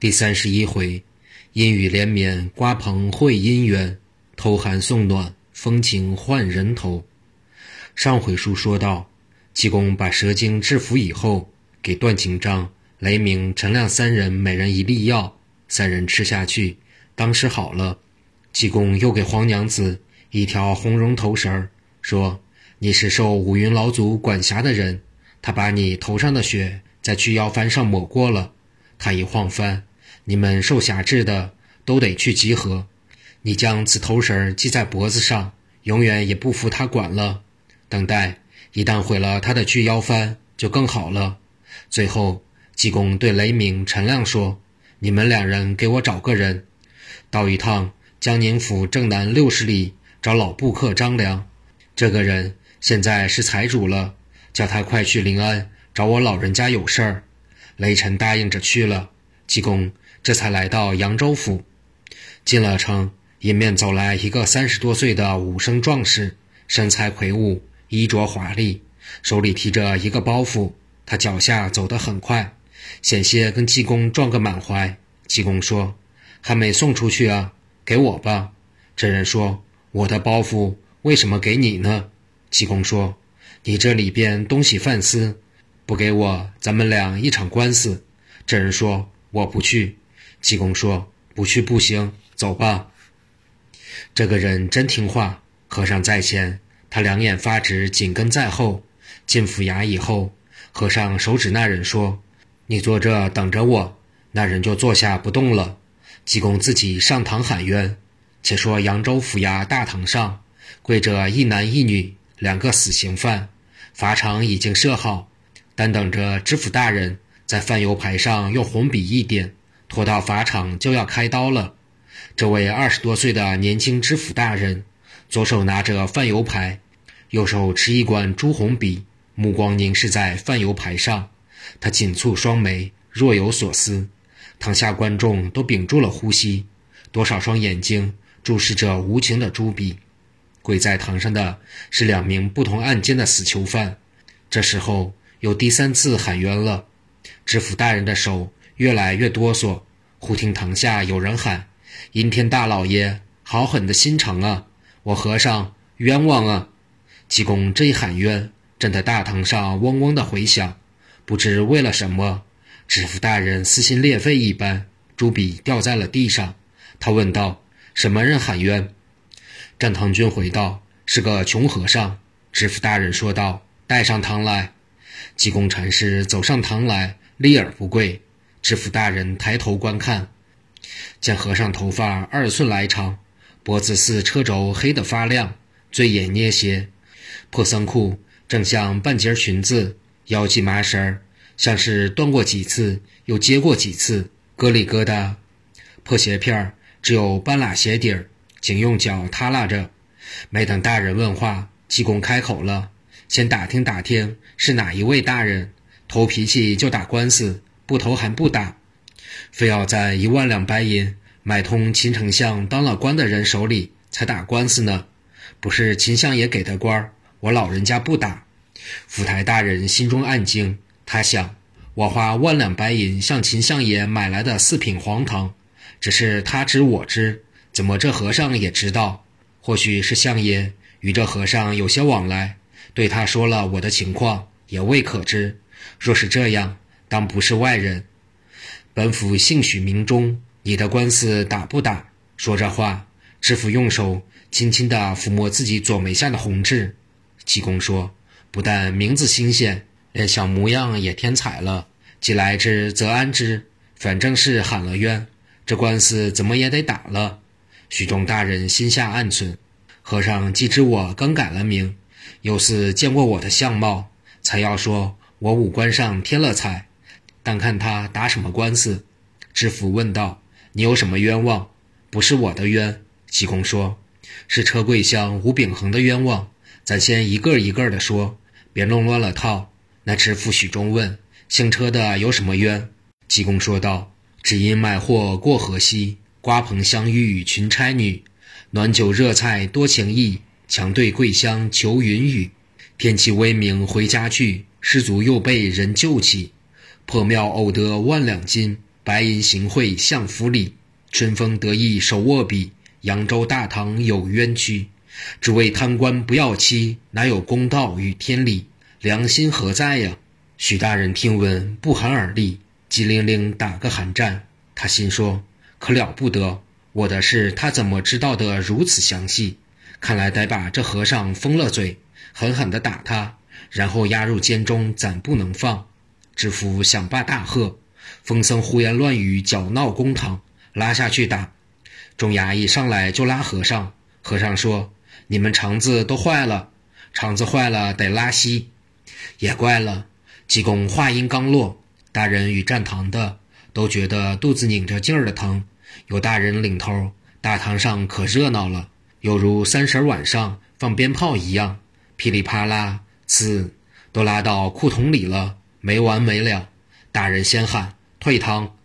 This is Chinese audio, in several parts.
第三十一回，阴雨连绵，瓜棚会姻缘；偷寒送暖，风情换人头。上回书说到，济公把蛇精制服以后，给段景章、雷鸣、陈亮三人每人一粒药，三人吃下去，当时好了。济公又给黄娘子一条红绒头绳儿，说：“你是受五云老祖管辖的人，他把你头上的血在去妖幡上抹过了。他一晃幡。”你们受辖制的都得去集合。你将此头绳系在脖子上，永远也不服他管了。等待，一旦毁了他的去妖幡，就更好了。最后，济公对雷鸣、陈亮说：“你们两人给我找个人，到一趟江宁府正南六十里找老布客张良。这个人现在是财主了，叫他快去临安找我老人家有事儿。”雷晨答应着去了。济公。这才来到扬州府，进了城，迎面走来一个三十多岁的武生壮士，身材魁梧，衣着华丽，手里提着一个包袱。他脚下走得很快，险些跟济公撞个满怀。济公说：“还没送出去啊，给我吧。”这人说：“我的包袱为什么给你呢？”济公说：“你这里边东西犯私，不给我，咱们俩一场官司。”这人说：“我不去。”济公说：“不去不行，走吧。”这个人真听话。和尚在前，他两眼发直，紧跟在后。进府衙以后，和尚手指那人说：“你坐这等着我。”那人就坐下不动了。济公自己上堂喊冤。且说扬州府衙大堂上跪着一男一女两个死刑犯，法场已经设好，但等着知府大人在饭油牌上用红笔一点。拖到法场就要开刀了。这位二十多岁的年轻知府大人，左手拿着饭油牌，右手持一管朱红笔，目光凝视在饭油牌上。他紧蹙双眉，若有所思。堂下观众都屏住了呼吸，多少双眼睛注视着无情的朱笔。跪在堂上的是两名不同案件的死囚犯。这时候又第三次喊冤了。知府大人的手。越来越哆嗦，忽听堂下有人喊：“阴天大老爷，好狠的心肠啊！我和尚冤枉啊！”济公这一喊冤，正在大堂上嗡嗡的回响。不知为了什么，知府大人撕心裂肺一般，朱笔掉在了地上。他问道：“什么人喊冤？”战堂君回道：“是个穷和尚。”知府大人说道：“带上堂来。”济公禅师走上堂来，立而不跪。知府大人抬头观看，见和尚头发二寸来长，脖子似车轴黑得发亮，醉眼捏斜，破僧裤正像半截裙子，腰系麻绳儿像是断过几次又接过几次，咯里咯哒。破鞋片儿只有半拉鞋底儿，仅用脚踏拉着。没等大人问话，济公开口了：“先打听打听是哪一位大人，头脾气就打官司。”不投还不打，非要在一万两白银买通秦丞相当了官的人手里才打官司呢。不是秦相爷给的官我老人家不打。府台大人心中暗惊，他想：我花万两白银向秦相爷买来的四品黄堂，只是他知我知，怎么这和尚也知道？或许是相爷与这和尚有些往来，对他说了我的情况，也未可知。若是这样。当不是外人，本府姓许名钟，你的官司打不打？说着话，知府用手轻轻地抚摸自己左眉下的红痣。济公说：“不但名字新鲜，连小模样也添彩了。既来之，则安之。反正是喊了冤，这官司怎么也得打了。”许忠大人心下暗忖：和尚既知我更改了名，又似见过我的相貌，才要说我五官上添了彩。但看他打什么官司，知府问道：“你有什么冤枉？”“不是我的冤。”济公说：“是车桂乡吴秉衡的冤枉。”咱先一个一个的说，别弄乱了套。那知府许忠问：“姓车的有什么冤？”济公说道：“只因卖货过河西，瓜棚相遇群差女，暖酒热菜多情意，强对桂香求云雨。天气微明回家去，失足又被人救起。”破庙偶得万两金，白银行贿相府里，春风得意手握笔，扬州大唐有冤屈。只为贪官不要妻，哪有公道与天理？良心何在呀？许大人听闻，不寒而栗，急灵灵打个寒战。他心说：可了不得，我的事他怎么知道得如此详细？看来得把这和尚封了嘴，狠狠地打他，然后押入监中，暂不能放。知府想罢大喝：“疯僧胡言乱语，搅闹公堂，拉下去打！”众衙役上来就拉和尚。和尚说：“你们肠子都坏了，肠子坏了得拉稀。”也怪了，济公话音刚落，大人与站堂的都觉得肚子拧着劲儿的疼。有大人领头，大堂上可热闹了。犹如三十晚上放鞭炮一样，噼里啪啦，呲，都拉到裤筒里了，没完没了。大人先喊退堂，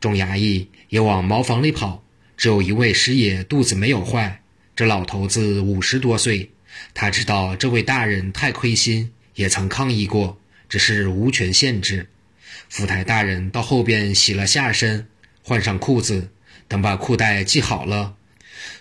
众衙役也往茅房里跑。只有一位师爷肚子没有坏，这老头子五十多岁，他知道这位大人太亏心，也曾抗议过，只是无权限制。府台大人到后边洗了下身，换上裤子，等把裤带系好了。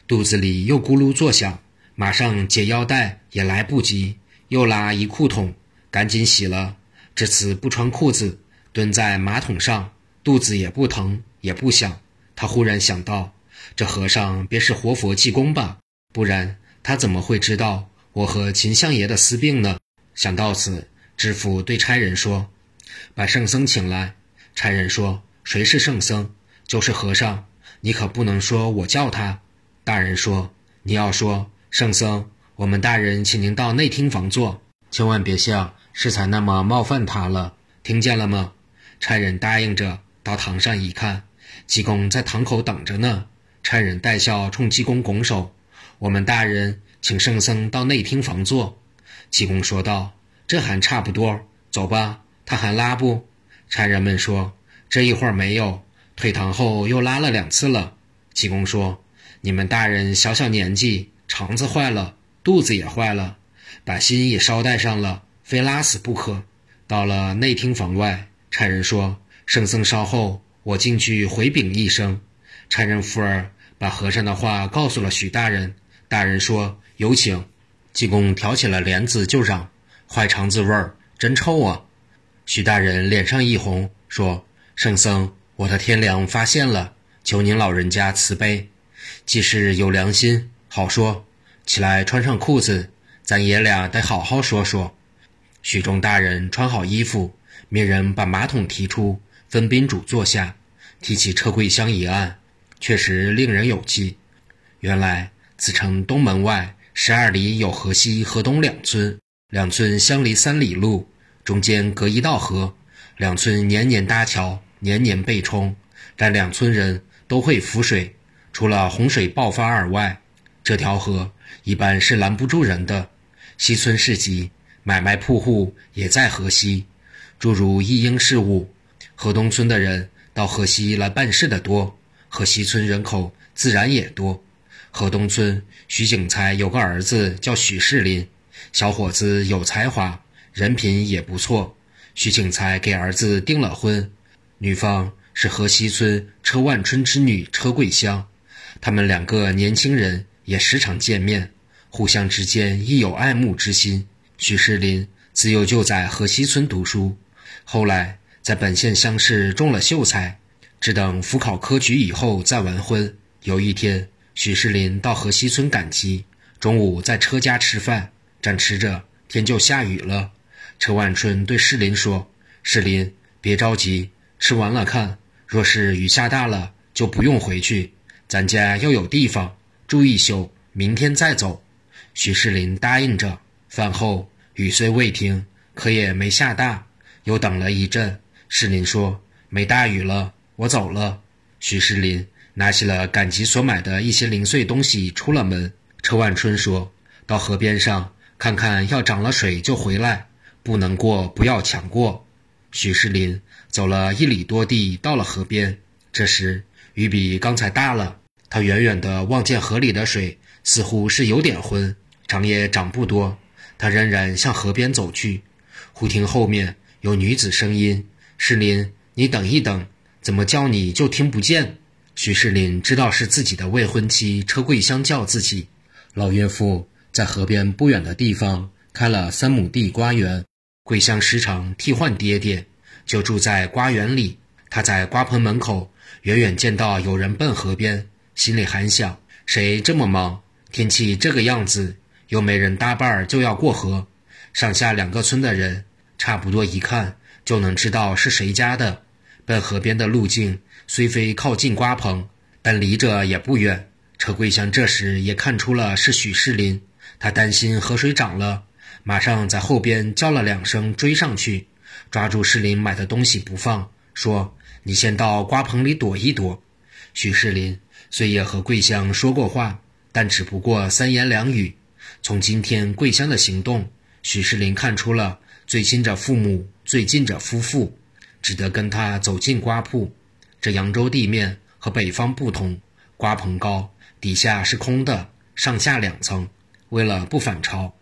肚子里又咕噜作响，马上解腰带也来不及，又拉一裤筒，赶紧洗了。这次不穿裤子，蹲在马桶上，肚子也不疼也不响。他忽然想到，这和尚别是活佛济公吧？不然他怎么会知道我和秦相爷的私病呢？想到此，知府对差人说：“把圣僧请来。”差人说：“谁是圣僧？就是和尚。你可不能说我叫他。”大人说：“你要说圣僧，我们大人请您到内厅房坐，千万别像适才那么冒犯他了，听见了吗？”差人答应着，到堂上一看，济公在堂口等着呢。差人带笑冲济公拱手：“我们大人请圣僧到内厅房坐。”济公说道：“这还差不多，走吧。他还拉不？”差人们说：“这一会儿没有，退堂后又拉了两次了。”济公说。你们大人小小年纪，肠子坏了，肚子也坏了，把心也捎带上了，非拉死不可。到了内厅房外，差人说：“圣僧稍后，我进去回禀一声。”差人福儿把和尚的话告诉了许大人。大人说：“有请。”济公挑起了帘子就嚷：“坏肠子味儿，真臭啊！”许大人脸上一红，说：“圣僧，我的天良发现了，求您老人家慈悲。”既是有良心，好说。起来穿上裤子，咱爷俩得好好说说。许中大人穿好衣服，命人把马桶提出，分宾主坐下。提起车柜箱一案，确实令人有记。原来此城东门外十二里有河西、河东两村，两村相离三里路，中间隔一道河。两村年年搭桥，年年被冲，但两村人都会浮水。除了洪水爆发而外，这条河一般是拦不住人的。西村市集、买卖铺户也在河西，诸如一应事务，河东村的人到河西来办事的多，河西村人口自然也多。河东村徐景才有个儿子叫许世林，小伙子有才华，人品也不错。徐景才给儿子订了婚，女方是河西村车万春之女车桂香。他们两个年轻人也时常见面，互相之间亦有爱慕之心。许世林自幼就在河西村读书，后来在本县乡试中了秀才，只等府考科举以后再完婚。有一天，许世林到河西村赶集，中午在车家吃饭，正吃着，天就下雨了。车万春对世林说：“世林，别着急，吃完了看，若是雨下大了，就不用回去。”咱家又有地方住一宿，明天再走。许世林答应着。饭后雨虽未停，可也没下大。又等了一阵，世林说：“没大雨了，我走了。”许世林拿起了赶集所买的一些零碎东西，出了门。车万春说：“到河边上看看，要涨了水就回来，不能过不要强过。”许世林走了一里多地，到了河边。这时雨比刚才大了。他远远地望见河里的水似乎是有点浑，涨也涨不多。他仍然向河边走去，忽听后面有女子声音：“世林，你等一等，怎么叫你就听不见？徐世林知道是自己的未婚妻车桂香叫自己。老岳父在河边不远的地方开了三亩地瓜园，桂香时常替换爹爹，就住在瓜园里。他在瓜棚门口远远见到有人奔河边，心里还想：谁这么忙？天气这个样子，又没人搭伴儿就要过河。上下两个村的人，差不多一看就能知道是谁家的。奔河边的路径虽非靠近瓜棚，但离着也不远。车桂香这时也看出了是许世林，他担心河水涨了，马上在后边叫了两声追上去，抓住世林买的东西不放，说：“你先到瓜棚里躲一躲。”许世林虽也和桂香说过话。但只不过三言两语。从今天桂香的行动，许世林看出了最亲者父母，最近者夫妇，只得跟他走进瓜铺。这扬州地面和北方不同，瓜棚高，底下是空的，上下两层。为了不反潮，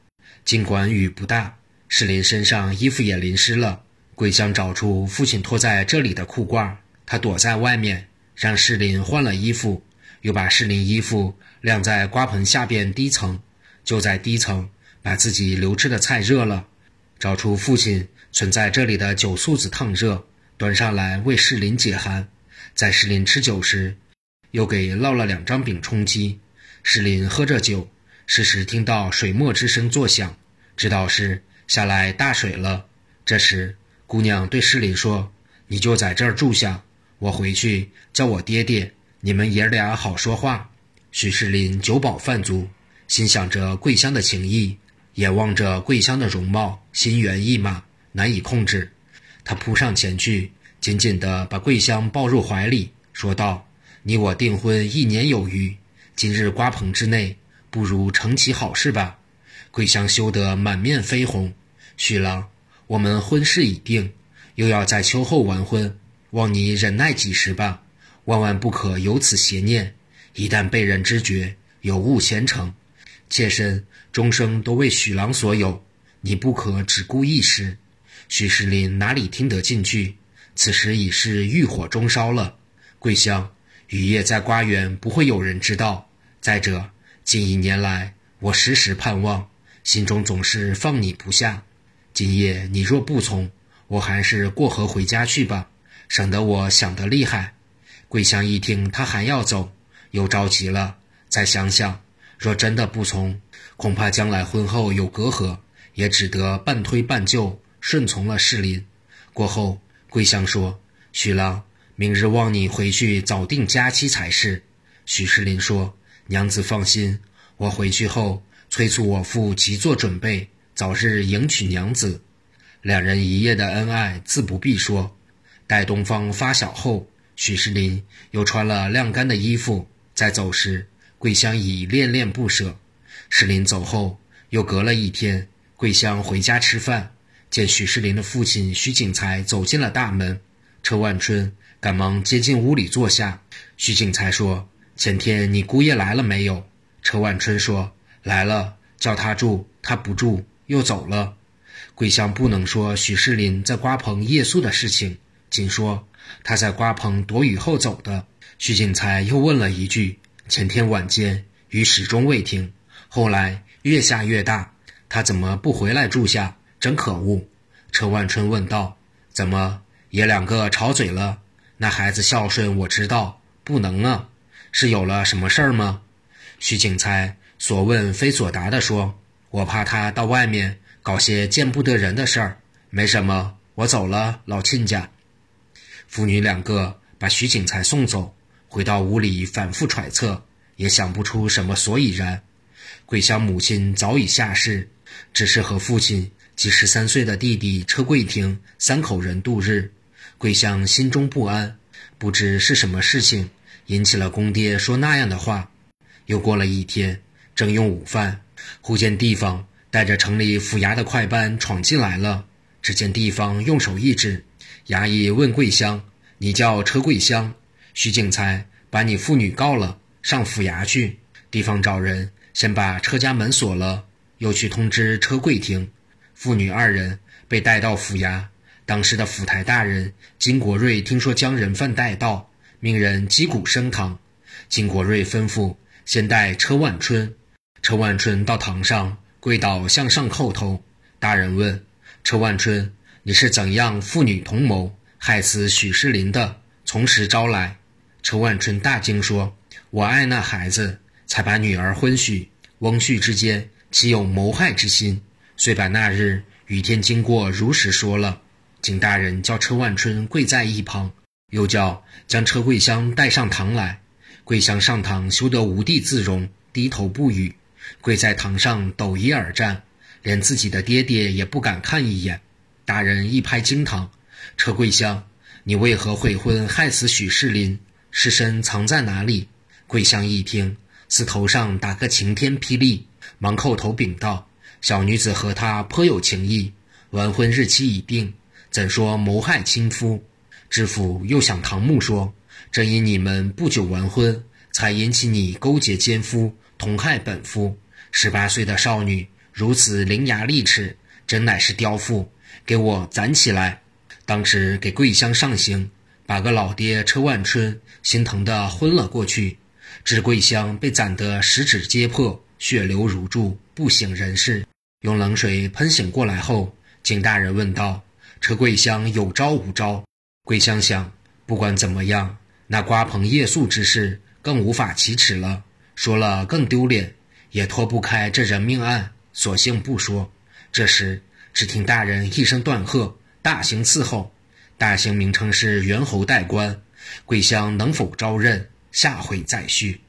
尽管雨不大，世林身上衣服也淋湿了。桂香找出父亲拖在这里的裤褂，他躲在外面，让世林换了衣服。又把世林衣服晾在瓜棚下边低层，就在低层把自己留吃的菜热了，找出父亲存在这里的酒素子烫热，端上来为世林解寒。在世林吃酒时，又给烙了两张饼充饥。世林喝着酒，时时听到水墨之声作响，知道是下来大水了。这时，姑娘对世林说：“你就在这儿住下，我回去叫我爹爹。”你们爷俩好说话。许世林酒饱饭足，心想着桂香的情谊，眼望着桂香的容貌，心猿意马，难以控制。他扑上前去，紧紧地把桂香抱入怀里，说道：“你我订婚一年有余，今日瓜棚之内，不如成其好事吧。”桂香羞得满面绯红。许郎，我们婚事已定，又要在秋后完婚，望你忍耐几时吧。万万不可有此邪念，一旦被人知觉，有误前程。妾身终生都为许郎所有，你不可只顾一时。许世林哪里听得进去？此时已是欲火中烧了。桂香，雨夜在瓜园不会有人知道。再者，近一年来，我时时盼望，心中总是放你不下。今夜你若不从，我还是过河回家去吧，省得我想得厉害。桂香一听他还要走，又着急了。再想想，若真的不从，恐怕将来婚后有隔阂，也只得半推半就，顺从了世林。过后，桂香说：“徐郎，明日望你回去早定佳期才是。”许世林说：“娘子放心，我回去后催促我父急做准备，早日迎娶娘子。”两人一夜的恩爱自不必说。待东方发晓后。许世林又穿了晾干的衣服，在走时，桂香已恋恋不舍。世林走后，又隔了一天，桂香回家吃饭，见许世林的父亲许景才走进了大门，车万春赶忙接进屋里坐下。许景才说：“前天你姑爷来了没有？”车万春说：“来了，叫他住，他不住，又走了。”桂香不能说许世林在瓜棚夜宿的事情，仅说。他在瓜棚躲雨后走的。徐景才又问了一句：“前天晚间雨始终未停，后来越下越大，他怎么不回来住下？真可恶！”车万春问道：“怎么爷两个吵嘴了？那孩子孝顺，我知道，不能啊，是有了什么事儿吗？”徐景才所问非所答地说：“我怕他到外面搞些见不得人的事儿，没什么，我走了，老亲家。”父女两个把徐景才送走，回到屋里反复揣测，也想不出什么所以然。桂香母亲早已下世，只是和父亲及十三岁的弟弟车桂亭三口人度日。桂香心中不安，不知是什么事情引起了公爹说那样的话。又过了一天，正用午饭，忽见地方带着城里府衙的快班闯进来了。只见地方用手一指。衙役问桂香：“你叫车桂香？徐景才把你父女告了，上府衙去。地方找人，先把车家门锁了，又去通知车桂亭。父女二人被带到府衙，当时的府台大人金国瑞听说将人犯带到，命人击鼓升堂。金国瑞吩咐先带车万春。车万春到堂上跪倒向上叩头。大人问车万春：“你是怎样父女同谋害死许世林的？从实招来。”车万春大惊说：“我爱那孩子，才把女儿婚许。翁婿之间岂有谋害之心？”遂把那日雨天经过如实说了。景大人叫车万春跪在一旁，又叫将车桂香带上堂来。桂香上堂，羞得无地自容，低头不语，跪在堂上抖衣而战，连自己的爹爹也不敢看一眼。大人一拍惊堂：“车桂香，你为何悔婚害死许世林？尸身藏在哪里？”桂香一听，似头上打个晴天霹雳，忙叩头禀道：“小女子和他颇有情谊，完婚日期已定。”怎说谋害亲夫？知府又向唐木说：“正因你们不久完婚，才引起你勾结奸夫，同害本夫。十八岁的少女如此伶牙俐齿，真乃是刁妇！给我攒起来！”当时给桂香上刑，把个老爹车万春心疼的昏了过去。知桂香被攒得十指皆破，血流如注，不省人事。用冷水喷醒过来后，景大人问道。车桂香有招无招？桂香想，不管怎么样，那瓜棚夜宿之事更无法启齿了，说了更丢脸，也脱不开这人命案，索性不说。这时，只听大人一声断喝：“大刑伺候！”大刑名称是猿猴代官，桂香能否招认？下回再续。